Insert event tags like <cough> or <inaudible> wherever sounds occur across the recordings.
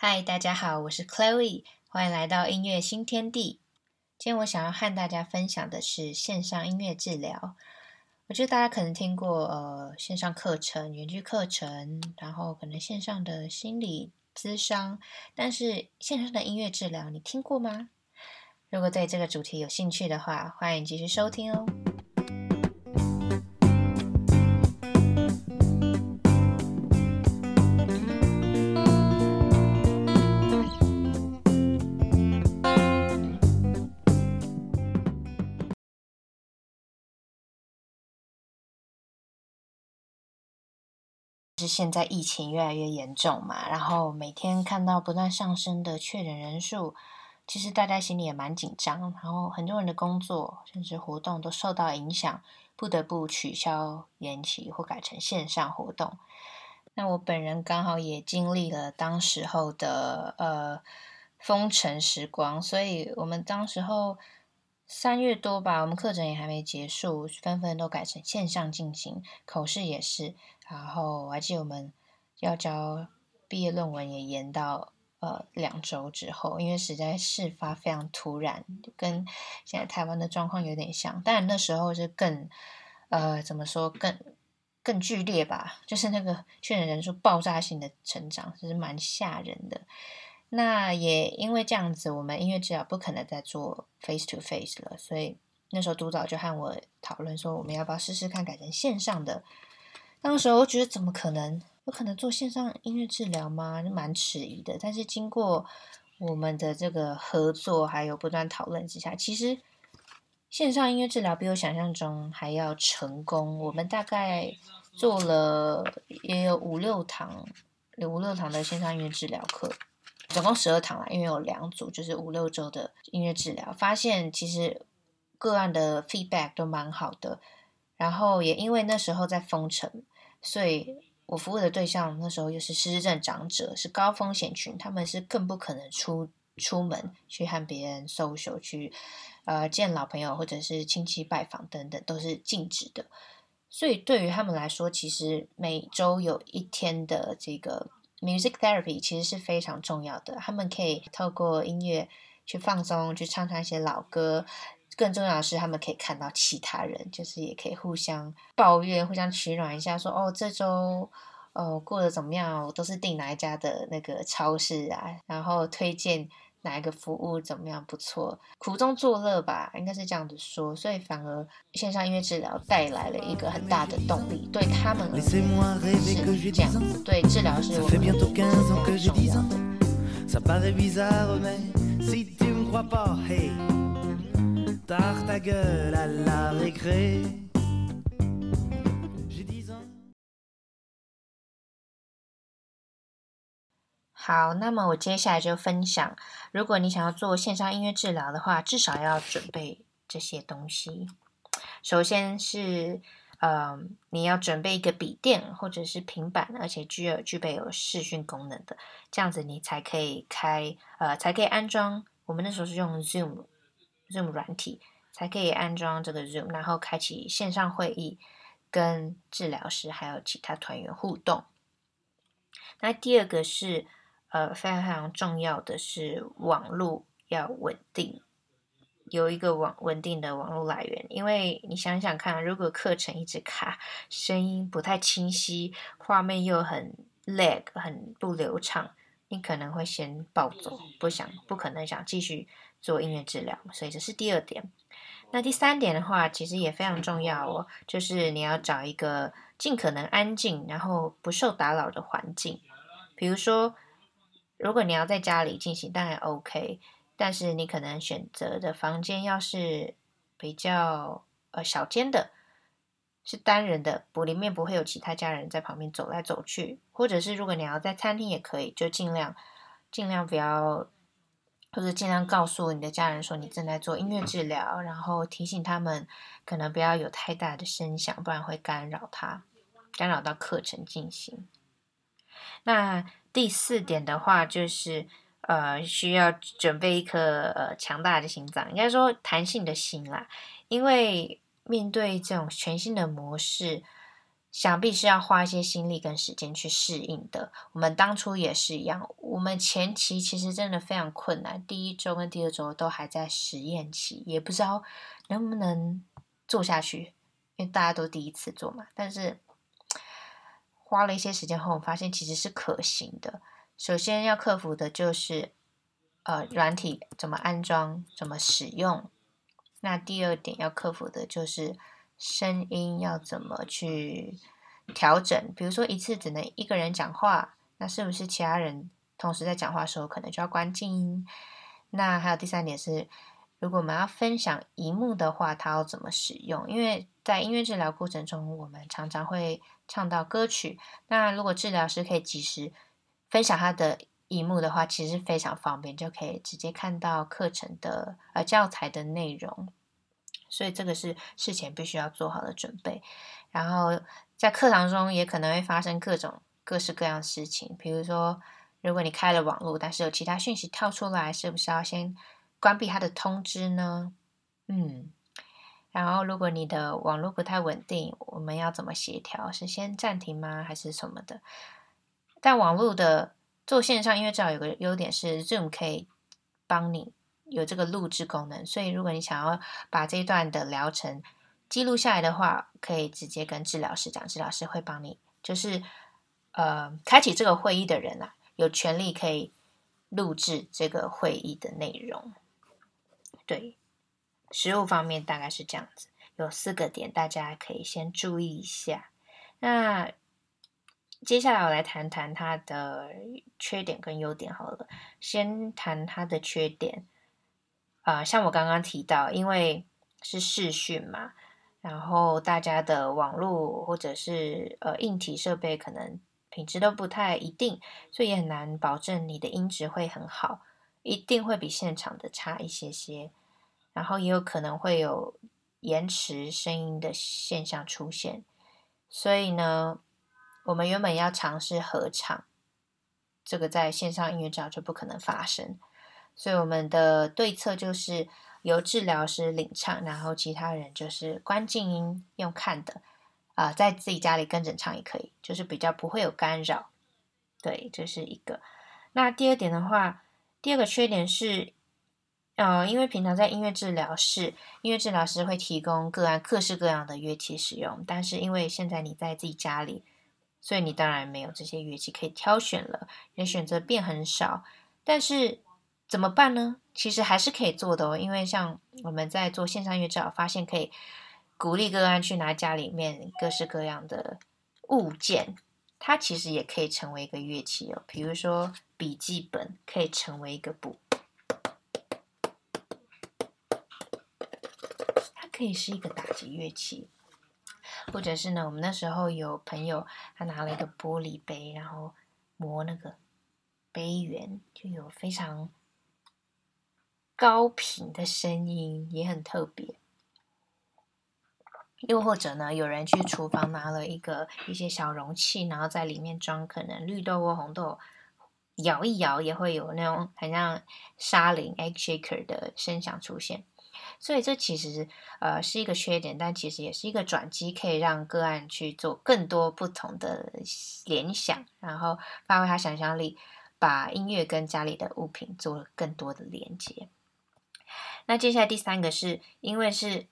嗨，大家好，我是 Chloe，欢迎来到音乐新天地。今天我想要和大家分享的是线上音乐治疗。我觉得大家可能听过呃线上课程、远距课程，然后可能线上的心理咨商，但是线上的音乐治疗，你听过吗？如果对这个主题有兴趣的话，欢迎继续收听哦。是现在疫情越来越严重嘛，然后每天看到不断上升的确诊人数，其实大家心里也蛮紧张。然后很多人的工作甚至活动都受到影响，不得不取消、延期或改成线上活动。那我本人刚好也经历了当时候的呃封城时光，所以我们当时候三月多吧，我们课程也还没结束，纷纷都改成线上进行，口试也是。然后我还记得我们要交毕业论文也延到呃两周之后，因为实在事发非常突然，跟现在台湾的状况有点像。但那时候是更呃怎么说更更剧烈吧，就是那个确诊人数爆炸性的成长，其实蛮吓人的。那也因为这样子，我们音乐治疗不可能再做 face to face 了，所以那时候督导就和我讨论说，我们要不要试试看改成线上的。当时我觉得怎么可能？有可能做线上音乐治疗吗？蛮迟疑的。但是经过我们的这个合作，还有不断讨论之下，其实线上音乐治疗比我想象中还要成功。我们大概做了也有五六堂，有五六堂的线上音乐治疗课，总共十二堂啦，因为有两组，就是五六周的音乐治疗。发现其实个案的 feedback 都蛮好的。然后也因为那时候在封城，所以我服务的对象那时候又是失智症长者，是高风险群，他们是更不可能出出门去和别人 social，去呃见老朋友或者是亲戚拜访等等，都是禁止的。所以对于他们来说，其实每周有一天的这个 music therapy 其实是非常重要的。他们可以透过音乐去放松，去唱唱一些老歌。更重要的是，他们可以看到其他人，就是也可以互相抱怨、互相取暖一下，说：“哦，这周哦过得怎么样？我都是订哪一家的那个超市啊？然后推荐哪一个服务怎么样？不错，苦中作乐吧，应该是这样子说。所以反而线上音乐治疗带来了一个很大的动力，对他们而言是这样，对治疗是我们也是非常重要的。好，那么我接下来就分享，如果你想要做线上音乐治疗的话，至少要准备这些东西。首先是，呃，你要准备一个笔电或者是平板，而且具有具备有视讯功能的，这样子你才可以开，呃，才可以安装。我们那时候是用 Zoom。Zoom 软体才可以安装这个 Zoom，然后开启线上会议，跟治疗师还有其他团员互动。那第二个是呃非常非常重要的是网络要稳定，有一个网稳定的网络来源，因为你想想看，如果课程一直卡，声音不太清晰，画面又很 lag 很不流畅，你可能会先暴走，不想不可能想继续。做音乐治疗，所以这是第二点。那第三点的话，其实也非常重要哦，就是你要找一个尽可能安静，然后不受打扰的环境。比如说，如果你要在家里进行，当然 OK，但是你可能选择的房间要是比较呃小间的，是单人的，不里面不会有其他家人在旁边走来走去，或者是如果你要在餐厅也可以，就尽量尽量不要。或者尽量告诉你的家人说你正在做音乐治疗，然后提醒他们可能不要有太大的声响，不然会干扰他，干扰到课程进行。那第四点的话就是，呃，需要准备一颗呃强大的心脏，应该说弹性的心啦，因为面对这种全新的模式，想必是要花一些心力跟时间去适应的。我们当初也是一样，我们前期其实真的非常困难，第一周跟第二周都还在实验期，也不知道能不能做下去，因为大家都第一次做嘛。但是花了一些时间后，我发现其实是可行的。首先要克服的就是，呃，软体怎么安装，怎么使用。那第二点要克服的就是。声音要怎么去调整？比如说一次只能一个人讲话，那是不是其他人同时在讲话的时候可能就要关静音？那还有第三点是，如果我们要分享荧幕的话，它要怎么使用？因为在音乐治疗过程中，我们常常会唱到歌曲。那如果治疗师可以及时分享他的荧幕的话，其实非常方便，就可以直接看到课程的呃教材的内容。所以这个是事前必须要做好的准备，然后在课堂中也可能会发生各种各式各样的事情，比如说，如果你开了网络，但是有其他讯息跳出来，是不是要先关闭它的通知呢？嗯，然后如果你的网络不太稳定，我们要怎么协调？是先暂停吗？还是什么的？但网络的做线上音乐治疗有个优点是，Zoom 可以帮你。有这个录制功能，所以如果你想要把这一段的疗程记录下来的话，可以直接跟治疗师讲，治疗师会帮你，就是呃，开启这个会议的人啊，有权利可以录制这个会议的内容。对，实务方面大概是这样子，有四个点，大家可以先注意一下。那接下来我来谈谈它的缺点跟优点好了，先谈它的缺点。啊、像我刚刚提到，因为是视讯嘛，然后大家的网络或者是呃硬体设备可能品质都不太一定，所以也很难保证你的音质会很好，一定会比现场的差一些些，然后也有可能会有延迟声音的现象出现，所以呢，我们原本要尝试合唱，这个在线上音乐教就不可能发生。所以我们的对策就是由治疗师领唱，然后其他人就是关静音用看的，啊、在自己家里跟着唱也可以，就是比较不会有干扰。对，这、是一个。那第二点的话，第二个缺点是，呃，因为平常在音乐治疗室，音乐治疗师会提供个案各式各样的乐器使用，但是因为现在你在自己家里，所以你当然没有这些乐器可以挑选了，你的选择变很少，但是。怎么办呢？其实还是可以做的哦，因为像我们在做线上音乐治疗，发现可以鼓励个案去拿家里面各式各样的物件，它其实也可以成为一个乐器哦。比如说笔记本可以成为一个鼓，它可以是一个打击乐器，或者是呢，我们那时候有朋友他拿了一个玻璃杯，然后磨那个杯缘，就有非常。高频的声音也很特别，又或者呢，有人去厨房拿了一个一些小容器，然后在里面装可能绿豆或红豆，摇一摇也会有那种很像沙铃 （egg shaker） 的声响出现。所以这其实呃是一个缺点，但其实也是一个转机，可以让个案去做更多不同的联想，然后发挥他想象力，把音乐跟家里的物品做更多的连接。那接下来第三个是因为是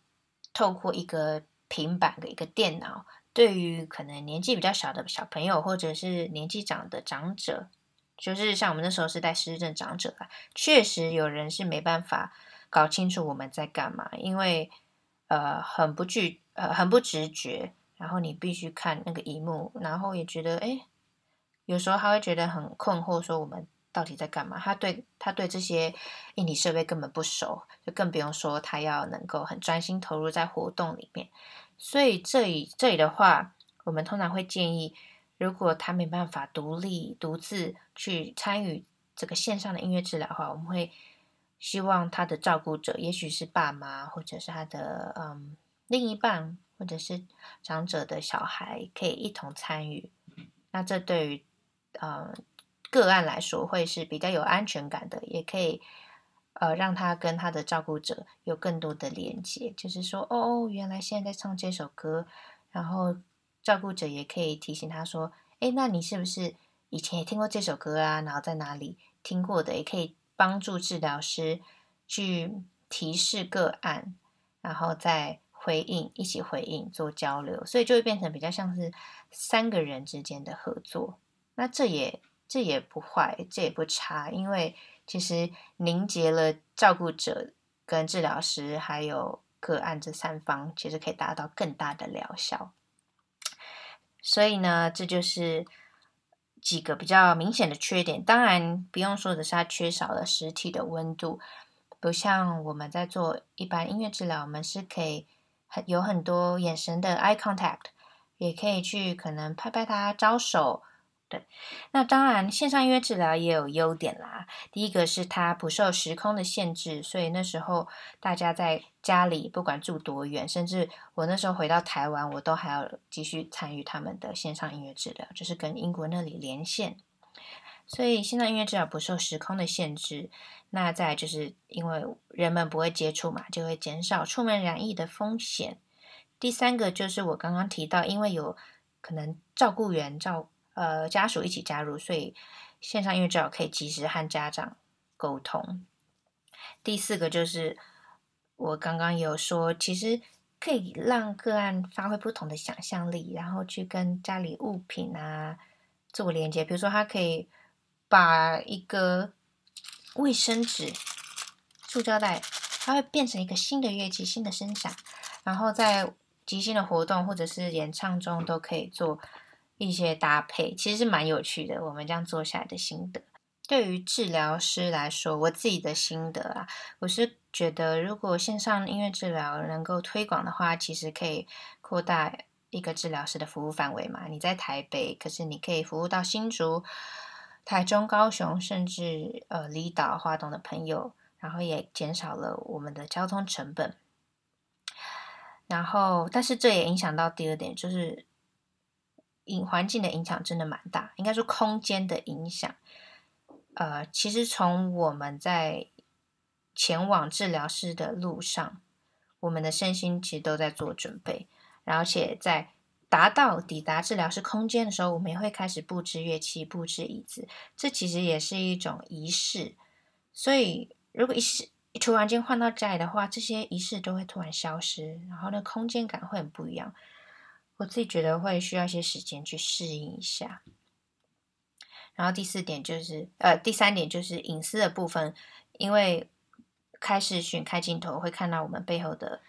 透过一个平板的一个电脑，对于可能年纪比较小的小朋友或者是年纪长的长者，就是像我们那时候是带失智症长者啊，确实有人是没办法搞清楚我们在干嘛，因为呃很不具呃很不直觉，然后你必须看那个荧幕，然后也觉得诶，有时候他会觉得很困惑，说我们。到底在干嘛？他对他对这些硬体设备根本不熟，就更不用说他要能够很专心投入在活动里面。所以这里这里的话，我们通常会建议，如果他没办法独立独自去参与这个线上的音乐治疗的话，我们会希望他的照顾者，也许是爸妈，或者是他的嗯另一半，或者是长者的小孩，可以一同参与。那这对于嗯。个案来说会是比较有安全感的，也可以呃让他跟他的照顾者有更多的连接。就是说，哦，原来现在在唱这首歌，然后照顾者也可以提醒他说：“诶，那你是不是以前也听过这首歌啊？然后在哪里听过的？”也可以帮助治疗师去提示个案，然后再回应，一起回应做交流，所以就会变成比较像是三个人之间的合作。那这也这也不坏，这也不差，因为其实凝结了照顾者跟治疗师还有个案这三方，其实可以达到更大的疗效。所以呢，这就是几个比较明显的缺点。当然，不用说的是，它缺少了实体的温度，不像我们在做一般音乐治疗，我们是可以很有很多眼神的 eye contact，也可以去可能拍拍他招手。对，那当然，线上音乐治疗也有优点啦。第一个是它不受时空的限制，所以那时候大家在家里，不管住多远，甚至我那时候回到台湾，我都还要继续参与他们的线上音乐治疗，就是跟英国那里连线。所以线上音乐治疗不受时空的限制。那再就是因为人们不会接触嘛，就会减少出门染疫的风险。第三个就是我刚刚提到，因为有可能照顾员照。呃，家属一起加入，所以线上音乐治疗可以及时和家长沟通。第四个就是我刚刚有说，其实可以让个案发挥不同的想象力，然后去跟家里物品啊做连接。比如说，他可以把一个卫生纸、塑胶袋，它会变成一个新的乐器、新的声响，然后在即兴的活动或者是演唱中都可以做。一些搭配其实是蛮有趣的，我们这样做下来的心得。对于治疗师来说，我自己的心得啊，我是觉得如果线上音乐治疗能够推广的话，其实可以扩大一个治疗师的服务范围嘛。你在台北，可是你可以服务到新竹、台中、高雄，甚至呃离岛、花东的朋友，然后也减少了我们的交通成本。然后，但是这也影响到第二点，就是。影环境的影响真的蛮大，应该说空间的影响。呃，其实从我们在前往治疗室的路上，我们的身心其实都在做准备，而且在达到抵达治疗室空间的时候，我们也会开始布置乐器、布置椅子，这其实也是一种仪式。所以，如果一时突然间换到家里的话，这些仪式都会突然消失，然后那空间感会很不一样。我自己觉得会需要一些时间去适应一下，然后第四点就是，呃，第三点就是隐私的部分，因为开视讯开镜头会看到我们背后的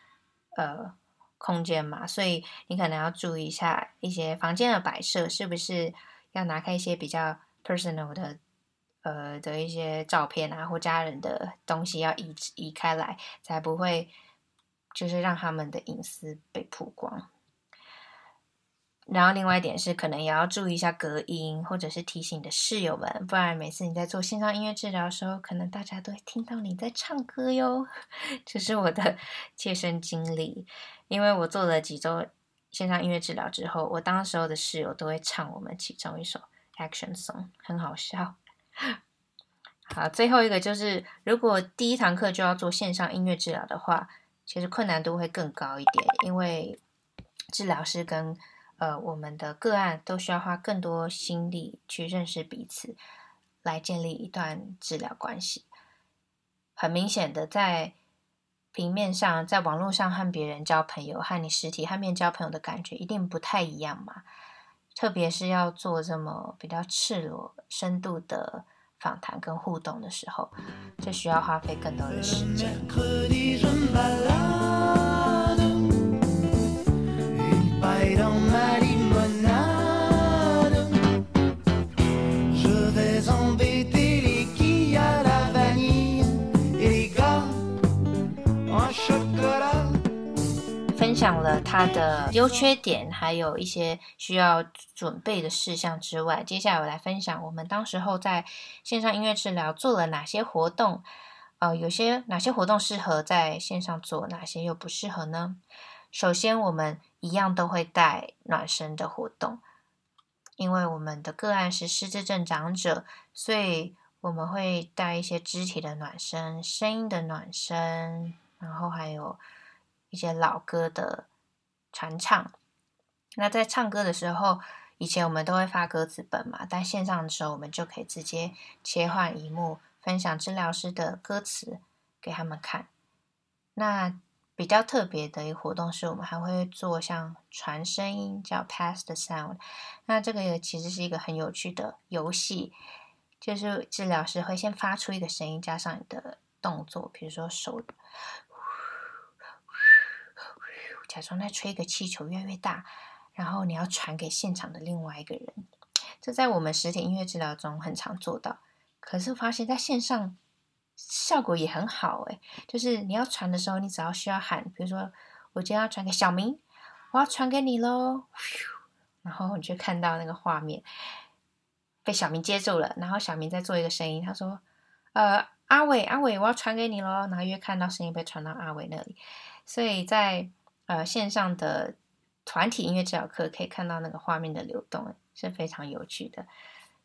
呃空间嘛，所以你可能要注意一下一些房间的摆设，是不是要拿开一些比较 personal 的呃的一些照片啊，或家人的东西要移移开来，才不会就是让他们的隐私被曝光。然后另外一点是，可能也要注意一下隔音，或者是提醒你的室友们，不然每次你在做线上音乐治疗的时候，可能大家都会听到你在唱歌哟。<laughs> 这是我的 <laughs> 切身经历，因为我做了几周线上音乐治疗之后，我当时候的室友都会唱我们其中一首 Action Song，很好笑。<laughs> 好，最后一个就是，如果第一堂课就要做线上音乐治疗的话，其实困难度会更高一点，因为治疗师跟呃，我们的个案都需要花更多心力去认识彼此，来建立一段治疗关系。很明显的，在平面上，在网络上和别人交朋友，和你实体和面交朋友的感觉一定不太一样嘛。特别是要做这么比较赤裸、深度的访谈跟互动的时候，就需要花费更多的时间。享了它的优缺点，还有一些需要准备的事项之外，接下来我来分享我们当时候在线上音乐治疗做了哪些活动。呃，有些哪些活动适合在线上做，哪些又不适合呢？首先，我们一样都会带暖身的活动，因为我们的个案是失智症长者，所以我们会带一些肢体的暖身、声音的暖身，然后还有。一些老歌的传唱，那在唱歌的时候，以前我们都会发歌词本嘛，但线上的时候我们就可以直接切换荧幕，分享治疗师的歌词给他们看。那比较特别的一个活动是我们还会做像传声音，叫 Pass the Sound。那这个也其实是一个很有趣的游戏，就是治疗师会先发出一个声音，加上你的动作，比如说手。假装在吹一个气球，越来越大，然后你要传给现场的另外一个人。这在我们实体音乐治疗中很常做到，可是发现在线上效果也很好诶，就是你要传的时候，你只要需要喊，比如说我今天要传给小明，我要传给你喽，然后你就看到那个画面被小明接住了，然后小明在做一个声音，他说：“呃，阿伟，阿伟，我要传给你喽。”然后又看到声音被传到阿伟那里，所以在。呃，线上的团体音乐治疗课可以看到那个画面的流动，是非常有趣的。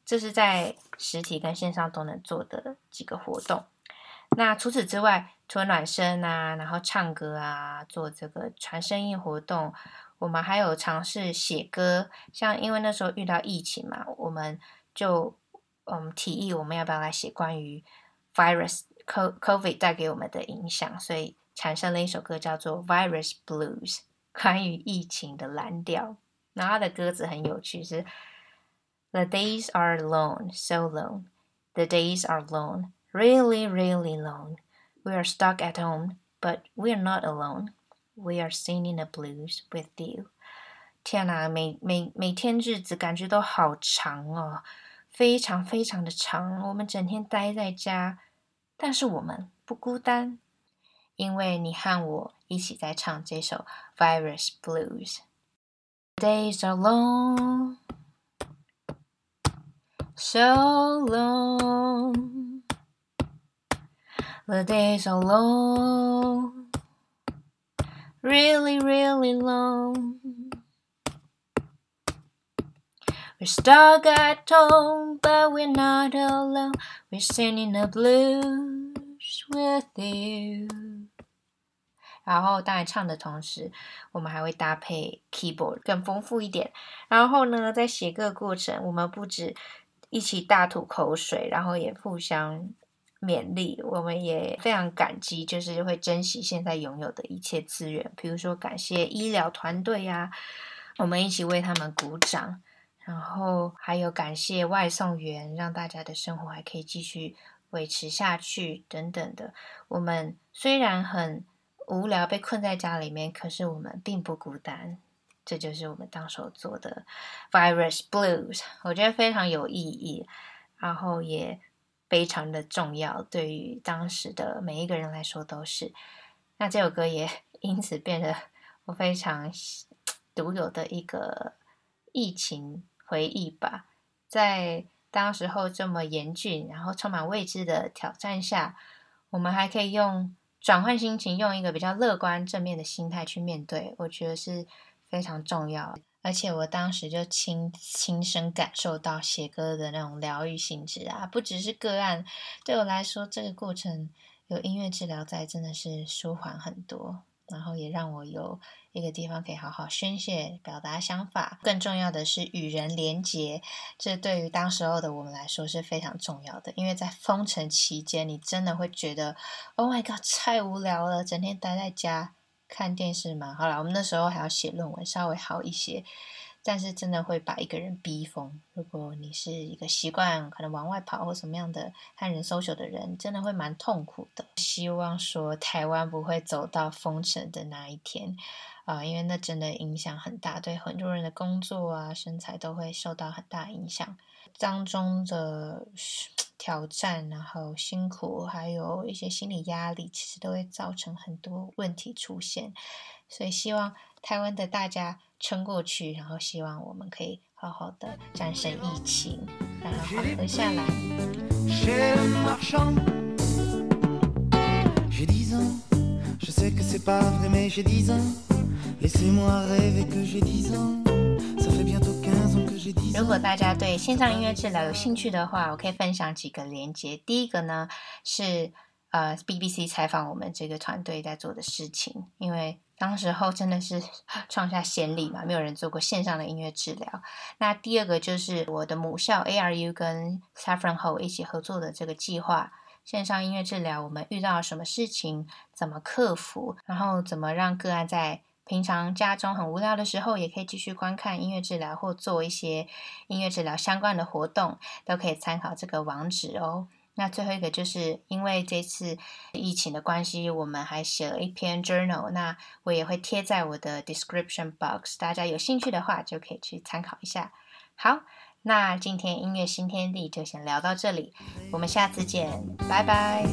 这是在实体跟线上都能做的几个活动。那除此之外，除了暖身啊，然后唱歌啊，做这个传声音活动，我们还有尝试写歌。像因为那时候遇到疫情嘛，我们就嗯提议我们要不要来写关于 virus COVID 带给我们的影响，所以。产生了一首歌叫做《Virus Blues》，关于疫情的蓝调。然后它的歌词很有趣，是 The days are long, so long. The days are long, really, really long. We are stuck at home, but we are not alone. We are singing the blues with you. 天哪，每每每天日子感觉都好长哦，非常非常的长。我们整天待在家，但是我们不孤单。因为你和我一起在唱这首《Virus Blues》。Days are long, so long. The days are long, really, really long. We're stuck at home, but we're not alone. We're singing the blues with you. 然后，当然唱的同时，我们还会搭配 keyboard 更丰富一点。然后呢，在写歌过程，我们不止一起大吐口水，然后也互相勉励。我们也非常感激，就是会珍惜现在拥有的一切资源。比如说，感谢医疗团队呀，我们一起为他们鼓掌。然后还有感谢外送员，让大家的生活还可以继续维持下去等等的。我们虽然很无聊被困在家里面，可是我们并不孤单。这就是我们当时做的 Virus Blues，我觉得非常有意义，然后也非常的重要，对于当时的每一个人来说都是。那这首歌也 <laughs> 因此变得我非常独有的一个疫情回忆吧。在当时候这么严峻，然后充满未知的挑战下，我们还可以用。转换心情，用一个比较乐观、正面的心态去面对，我觉得是非常重要。而且我当时就亲亲身感受到写歌的那种疗愈性质啊，不只是个案，对我来说，这个过程有音乐治疗在，真的是舒缓很多。然后也让我有一个地方可以好好宣泄、表达想法。更重要的是与人连结，这对于当时候的我们来说是非常重要的。因为在封城期间，你真的会觉得，Oh my God，太无聊了，整天待在家看电视嘛。好了，我们那时候还要写论文，稍微好一些。但是真的会把一个人逼疯。如果你是一个习惯可能往外跑或什么样的和人 social 的人，真的会蛮痛苦的。希望说台湾不会走到封城的那一天啊，因为那真的影响很大，对很多人的工作啊、身材都会受到很大影响。当中的挑战，然后辛苦，还有一些心理压力，其实都会造成很多问题出现。所以希望台湾的大家撑过去，然后希望我们可以好好的战胜疫情，然后缓和下来。如果大家对线上音乐治疗有兴趣的话，我可以分享几个连接。第一个呢是。呃 BBC 采访我们这个团队在做的事情，因为当时候真的是 <laughs> 创下先例嘛，没有人做过线上的音乐治疗。那第二个就是我的母校 ARU 跟 Saffron Hall 一起合作的这个计划，线上音乐治疗，我们遇到什么事情，怎么克服，然后怎么让个案在平常家中很无聊的时候，也可以继续观看音乐治疗或做一些音乐治疗相关的活动，都可以参考这个网址哦。那最后一个就是因为这次疫情的关系，我们还写了一篇 journal，那我也会贴在我的 description box，大家有兴趣的话就可以去参考一下。好，那今天音乐新天地就先聊到这里，我们下次见，拜拜。